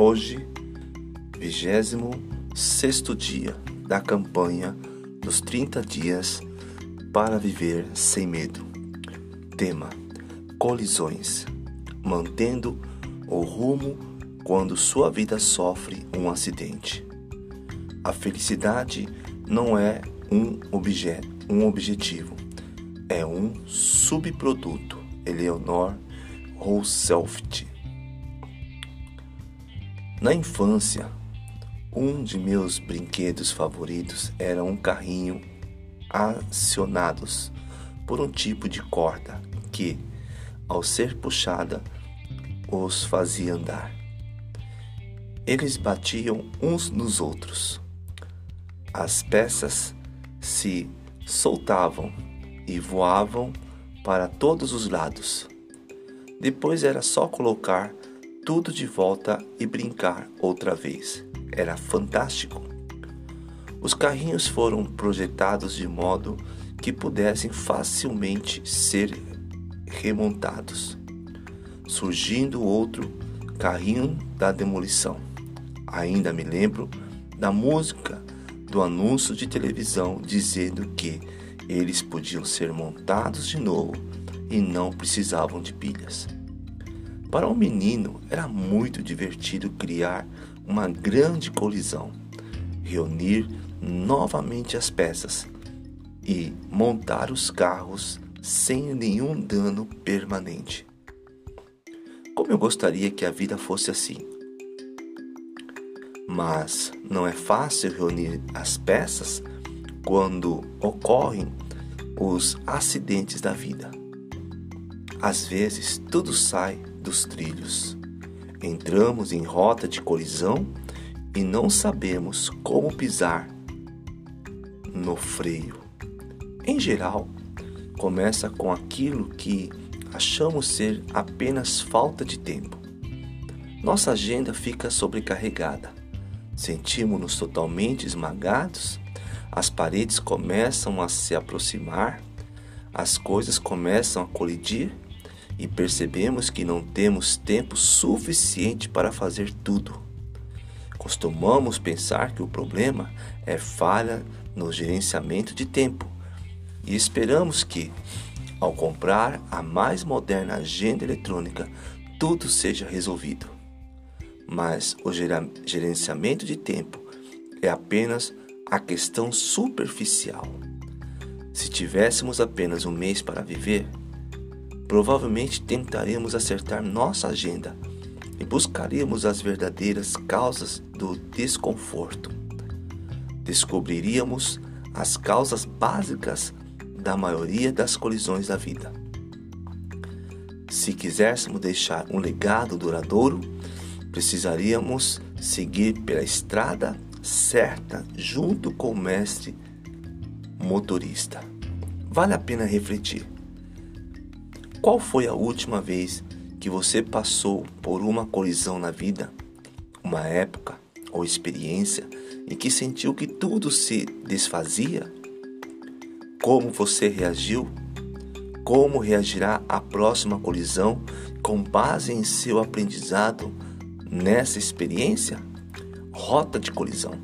Hoje, 26 dia da campanha dos 30 dias para viver sem medo. Tema: Colisões. Mantendo o rumo quando sua vida sofre um acidente. A felicidade não é um, objeto, um objetivo, é um subproduto. Eleanor Roosevelt. Na infância, um de meus brinquedos favoritos era um carrinho acionados por um tipo de corda que, ao ser puxada, os fazia andar. Eles batiam uns nos outros. As peças se soltavam e voavam para todos os lados. Depois era só colocar tudo de volta e brincar outra vez. Era fantástico. Os carrinhos foram projetados de modo que pudessem facilmente ser remontados, surgindo outro carrinho da demolição. Ainda me lembro da música do anúncio de televisão dizendo que eles podiam ser montados de novo e não precisavam de pilhas. Para um menino era muito divertido criar uma grande colisão, reunir novamente as peças e montar os carros sem nenhum dano permanente. Como eu gostaria que a vida fosse assim. Mas não é fácil reunir as peças quando ocorrem os acidentes da vida. Às vezes tudo sai dos trilhos. Entramos em rota de colisão e não sabemos como pisar no freio. Em geral, começa com aquilo que achamos ser apenas falta de tempo. Nossa agenda fica sobrecarregada. Sentimos-nos totalmente esmagados, as paredes começam a se aproximar, as coisas começam a colidir e percebemos que não temos tempo suficiente para fazer tudo. Costumamos pensar que o problema é falha no gerenciamento de tempo e esperamos que, ao comprar a mais moderna agenda eletrônica, tudo seja resolvido. Mas o gerenciamento de tempo é apenas a questão superficial. Se tivéssemos apenas um mês para viver, provavelmente tentaremos acertar nossa agenda e buscaríamos as verdadeiras causas do desconforto. Descobriríamos as causas básicas da maioria das colisões da vida. Se quiséssemos deixar um legado duradouro, precisaríamos seguir pela estrada certa junto com o mestre motorista. Vale a pena refletir. Qual foi a última vez que você passou por uma colisão na vida? Uma época ou experiência em que sentiu que tudo se desfazia? Como você reagiu? Como reagirá à próxima colisão com base em seu aprendizado nessa experiência? Rota de colisão.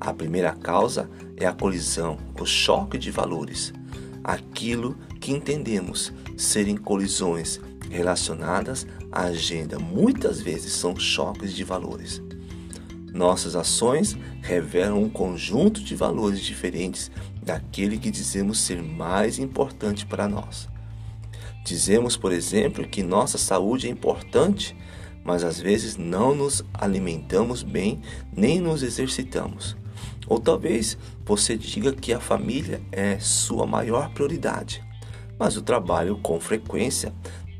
A primeira causa é a colisão, o choque de valores, aquilo que entendemos serem colisões relacionadas à agenda muitas vezes são choques de valores. Nossas ações revelam um conjunto de valores diferentes daquele que dizemos ser mais importante para nós. Dizemos, por exemplo, que nossa saúde é importante, mas às vezes não nos alimentamos bem nem nos exercitamos. Ou talvez você diga que a família é sua maior prioridade, mas o trabalho com frequência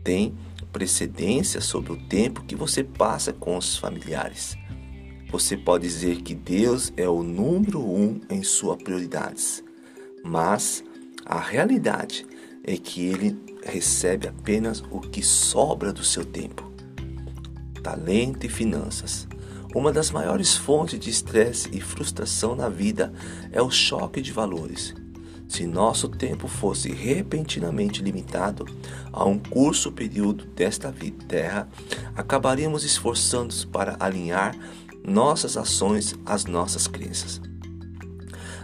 tem precedência sobre o tempo que você passa com os familiares. Você pode dizer que Deus é o número um em suas prioridades, mas a realidade é que Ele recebe apenas o que sobra do seu tempo. Talento e finanças. Uma das maiores fontes de estresse e frustração na vida é o choque de valores. Se nosso tempo fosse repentinamente limitado a um curso período desta vida terra, acabaríamos esforçando-nos para alinhar nossas ações às nossas crenças.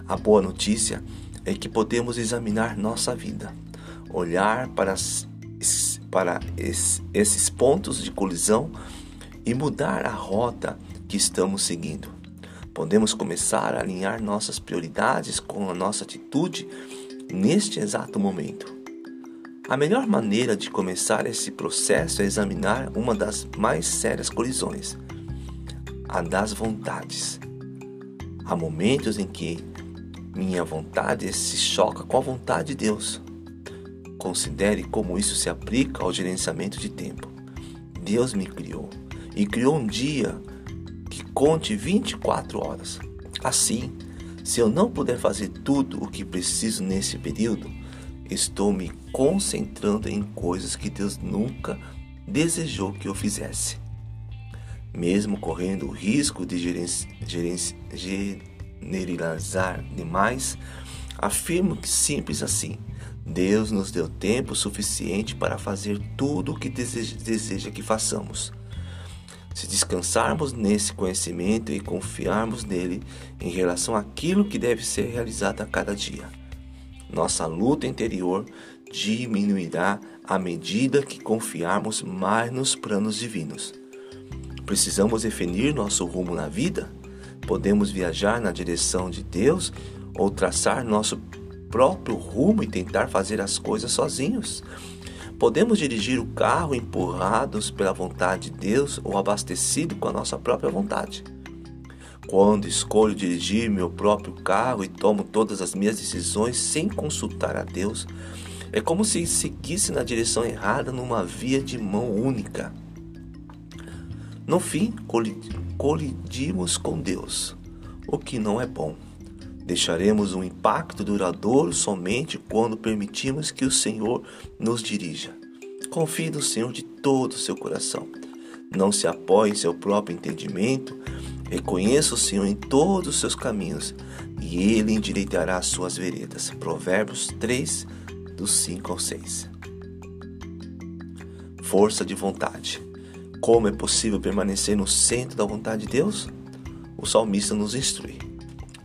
A boa notícia é que podemos examinar nossa vida, olhar para, para esses pontos de colisão e mudar a rota que estamos seguindo podemos começar a alinhar nossas prioridades com a nossa atitude neste exato momento. A melhor maneira de começar esse processo é examinar uma das mais sérias colisões, a das vontades. Há momentos em que minha vontade se choca com a vontade de Deus. Considere como isso se aplica ao gerenciamento de tempo. Deus me criou e criou um dia conte 24 horas. Assim, se eu não puder fazer tudo o que preciso nesse período, estou me concentrando em coisas que Deus nunca desejou que eu fizesse. Mesmo correndo o risco de generalizar demais, afirmo que simples assim. Deus nos deu tempo suficiente para fazer tudo o que deseja que façamos. Se descansarmos nesse conhecimento e confiarmos nele em relação àquilo que deve ser realizado a cada dia, nossa luta interior diminuirá à medida que confiarmos mais nos planos divinos. Precisamos definir nosso rumo na vida? Podemos viajar na direção de Deus ou traçar nosso próprio rumo e tentar fazer as coisas sozinhos? Podemos dirigir o carro empurrados pela vontade de Deus ou abastecido com a nossa própria vontade. Quando escolho dirigir meu próprio carro e tomo todas as minhas decisões sem consultar a Deus, é como se seguisse na direção errada numa via de mão única. No fim, colidimos com Deus, o que não é bom. Deixaremos um impacto duradouro somente quando permitimos que o Senhor nos dirija. Confie no Senhor de todo o seu coração. Não se apoie em seu próprio entendimento. Reconheça o Senhor em todos os seus caminhos e Ele endireitará as suas veredas. Provérbios 3, dos 5 ao 6. Força de vontade. Como é possível permanecer no centro da vontade de Deus? O salmista nos instrui.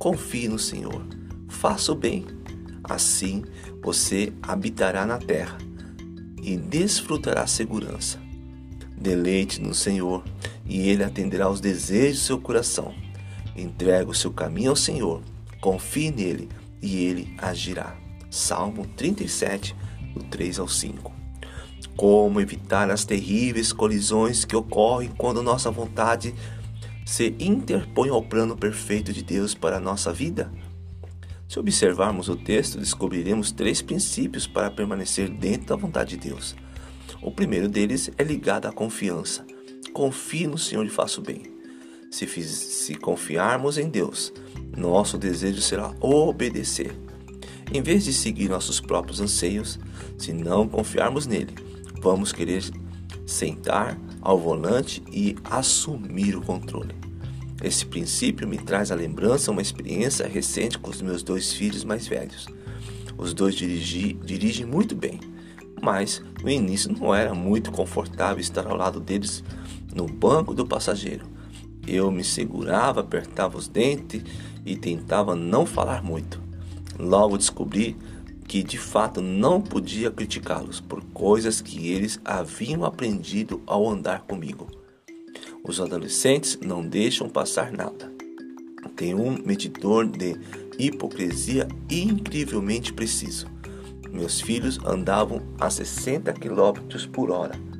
Confie no Senhor, faça o bem. Assim você habitará na terra e desfrutará segurança. Deleite no Senhor e Ele atenderá aos desejos do seu coração. Entrega o seu caminho ao Senhor, confie nele e Ele agirá. Salmo 37, do 3 ao 5. Como evitar as terríveis colisões que ocorrem quando nossa vontade se interpõe ao plano perfeito de Deus para a nossa vida? Se observarmos o texto, descobriremos três princípios para permanecer dentro da vontade de Deus. O primeiro deles é ligado à confiança. Confie no Senhor e faça o bem. Se, fiz, se confiarmos em Deus, nosso desejo será obedecer. Em vez de seguir nossos próprios anseios, se não confiarmos nele, vamos querer sentar ao volante e assumir o controle. Esse princípio me traz à lembrança uma experiência recente com os meus dois filhos mais velhos. Os dois dirigi, dirigem muito bem, mas no início não era muito confortável estar ao lado deles no banco do passageiro. Eu me segurava, apertava os dentes e tentava não falar muito. Logo descobri que de fato não podia criticá-los por coisas que eles haviam aprendido ao andar comigo. Os adolescentes não deixam passar nada. Tem um medidor de hipocrisia incrivelmente preciso. Meus filhos andavam a 60 km por hora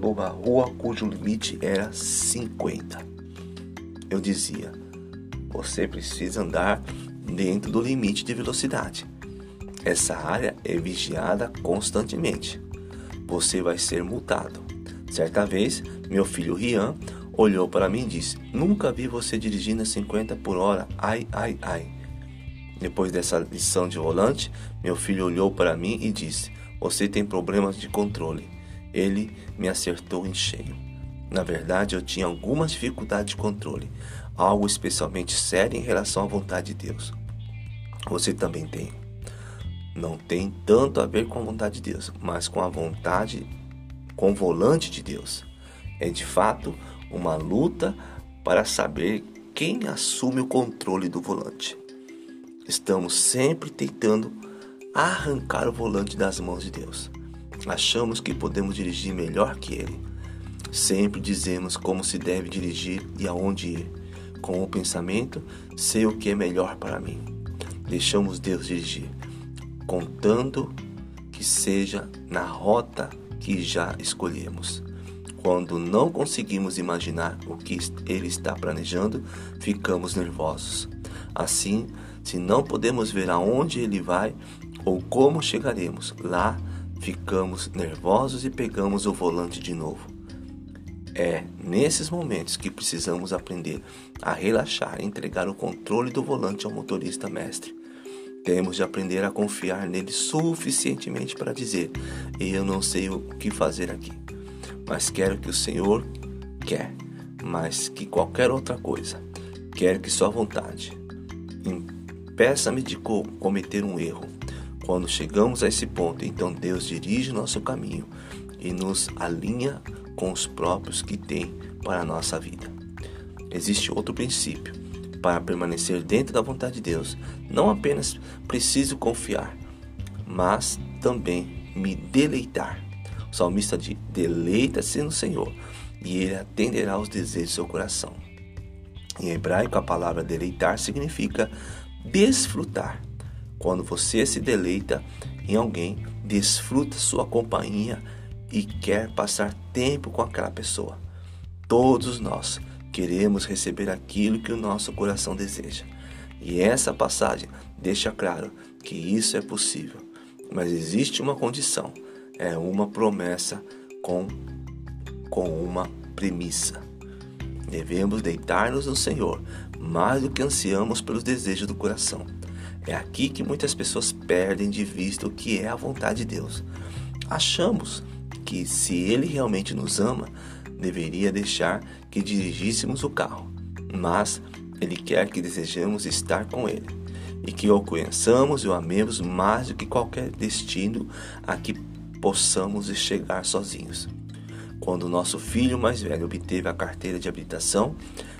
numa rua cujo limite era 50. Eu dizia: você precisa andar dentro do limite de velocidade. Essa área é vigiada constantemente. Você vai ser multado. Certa vez, meu filho Rian olhou para mim e disse: Nunca vi você dirigindo a 50 por hora. Ai, ai, ai. Depois dessa lição de volante, meu filho olhou para mim e disse: Você tem problemas de controle. Ele me acertou em cheio. Na verdade, eu tinha algumas dificuldades de controle, algo especialmente sério em relação à vontade de Deus. Você também tem. não tem tanto a ver com a vontade de Deus, mas com a vontade, com o volante de Deus. É de fato uma luta para saber quem assume o controle do volante. Estamos sempre tentando arrancar o volante das mãos de Deus. Achamos que podemos dirigir melhor que Ele. Sempre dizemos como se deve dirigir e aonde ir. Com o pensamento, sei o que é melhor para mim. Deixamos Deus dirigir contando que seja na rota que já escolhemos. Quando não conseguimos imaginar o que ele está planejando, ficamos nervosos. Assim, se não podemos ver aonde ele vai ou como chegaremos lá, ficamos nervosos e pegamos o volante de novo. É nesses momentos que precisamos aprender a relaxar e entregar o controle do volante ao motorista mestre. Temos de aprender a confiar nele suficientemente para dizer: Eu não sei o que fazer aqui, mas quero que o Senhor quer, mais que qualquer outra coisa. Quero que Sua vontade. Impeça-me de cometer um erro. Quando chegamos a esse ponto, então Deus dirige nosso caminho e nos alinha com os próprios que tem para a nossa vida. Existe outro princípio para permanecer dentro da vontade de Deus, não apenas preciso confiar, mas também me deleitar. O salmista diz: Deleita-se no Senhor, e Ele atenderá aos desejos do seu coração. Em hebraico, a palavra deleitar significa desfrutar. Quando você se deleita em alguém, desfruta sua companhia e quer passar tempo com aquela pessoa. Todos nós queremos receber aquilo que o nosso coração deseja. E essa passagem deixa claro que isso é possível. Mas existe uma condição, é uma promessa com, com uma premissa. Devemos deitar-nos no Senhor mais do que ansiamos pelos desejos do coração. É aqui que muitas pessoas perdem de vista o que é a vontade de Deus. Achamos que se Ele realmente nos ama, deveria deixar que dirigíssemos o carro, mas Ele quer que desejemos estar com Ele e que o conheçamos e o amemos mais do que qualquer destino a que possamos chegar sozinhos. Quando nosso filho mais velho obteve a carteira de habilitação,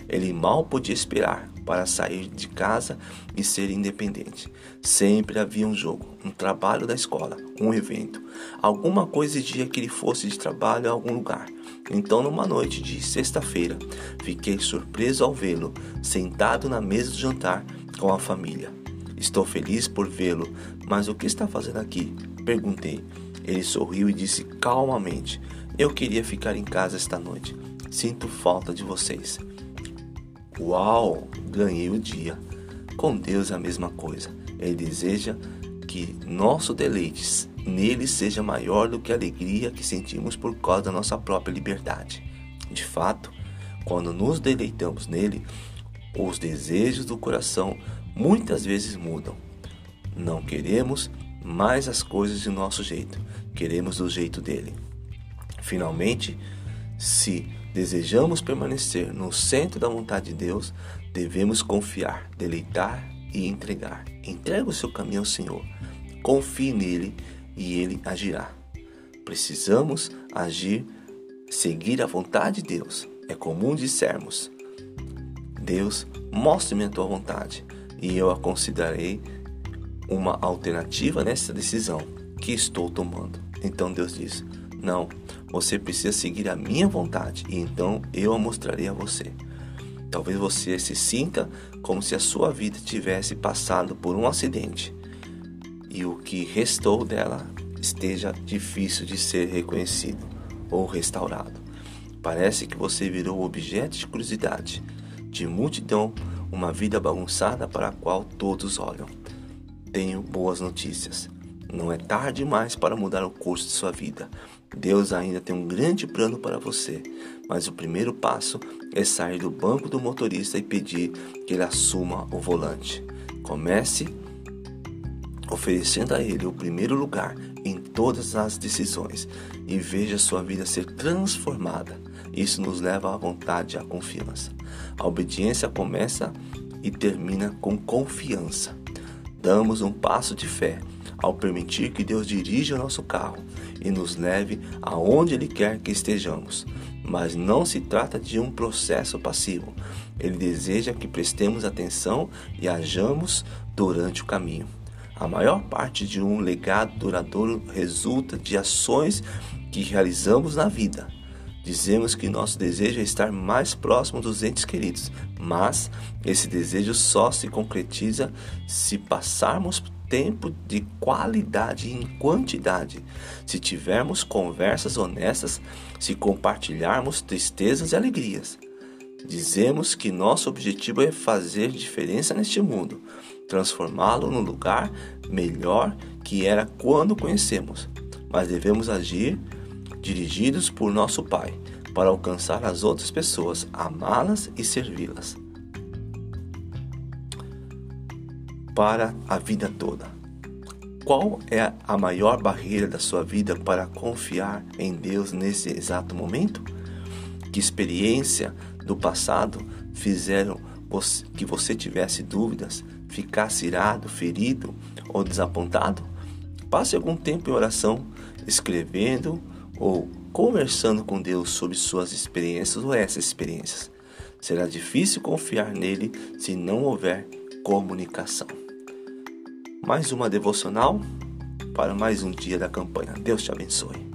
ele mal podia esperar para sair de casa e ser independente. Sempre havia um jogo, um trabalho da escola, um evento. Alguma coisa exigia que ele fosse de trabalho a algum lugar. Então, numa noite de sexta-feira, fiquei surpreso ao vê-lo sentado na mesa do jantar com a família. Estou feliz por vê-lo, mas o que está fazendo aqui? Perguntei. Ele sorriu e disse calmamente: Eu queria ficar em casa esta noite. Sinto falta de vocês. Uau! Ganhei o dia. Com Deus é a mesma coisa. Ele deseja que nosso deleite nele seja maior do que a alegria que sentimos por causa da nossa própria liberdade. De fato, quando nos deleitamos nele, os desejos do coração muitas vezes mudam. Não queremos mais as coisas de nosso jeito, queremos do jeito dele. Finalmente, se desejamos permanecer no centro da vontade de Deus, devemos confiar, deleitar e entregar. Entrega o seu caminho ao Senhor. Confie nele e ele agirá. Precisamos agir, seguir a vontade de Deus. É comum dissermos: Deus, mostre-me a tua vontade, e eu a considerarei uma alternativa nessa decisão que estou tomando. Então Deus diz: Não, você precisa seguir a minha vontade, e então eu a mostrarei a você. Talvez você se sinta como se a sua vida tivesse passado por um acidente e o que restou dela esteja difícil de ser reconhecido ou restaurado. Parece que você virou objeto de curiosidade, de multidão, uma vida bagunçada para a qual todos olham. Tenho boas notícias. Não é tarde demais para mudar o curso de sua vida. Deus ainda tem um grande plano para você, mas o primeiro passo é sair do banco do motorista e pedir que ele assuma o volante. Comece oferecendo a Ele o primeiro lugar em todas as decisões e veja sua vida ser transformada. Isso nos leva à vontade e à confiança. A obediência começa e termina com confiança. Damos um passo de fé, ao permitir que Deus dirija o nosso carro e nos leve aonde Ele quer que estejamos. Mas não se trata de um processo passivo. Ele deseja que prestemos atenção e hajamos durante o caminho. A maior parte de um legado duradouro resulta de ações que realizamos na vida. Dizemos que nosso desejo é estar mais próximo dos entes queridos, mas esse desejo só se concretiza se passarmos tempo de qualidade em quantidade, se tivermos conversas honestas, se compartilharmos tristezas e alegrias. Dizemos que nosso objetivo é fazer diferença neste mundo, transformá-lo num lugar melhor que era quando conhecemos, mas devemos agir dirigidos por nosso Pai para alcançar as outras pessoas, amá-las e servi-las. Para a vida toda. Qual é a maior barreira da sua vida para confiar em Deus nesse exato momento? Que experiência do passado fizeram que você tivesse dúvidas, ficasse irado, ferido ou desapontado? Passe algum tempo em oração, escrevendo ou conversando com Deus sobre suas experiências ou essas experiências. Será difícil confiar nele se não houver comunicação. Mais uma devocional para mais um dia da campanha. Deus te abençoe.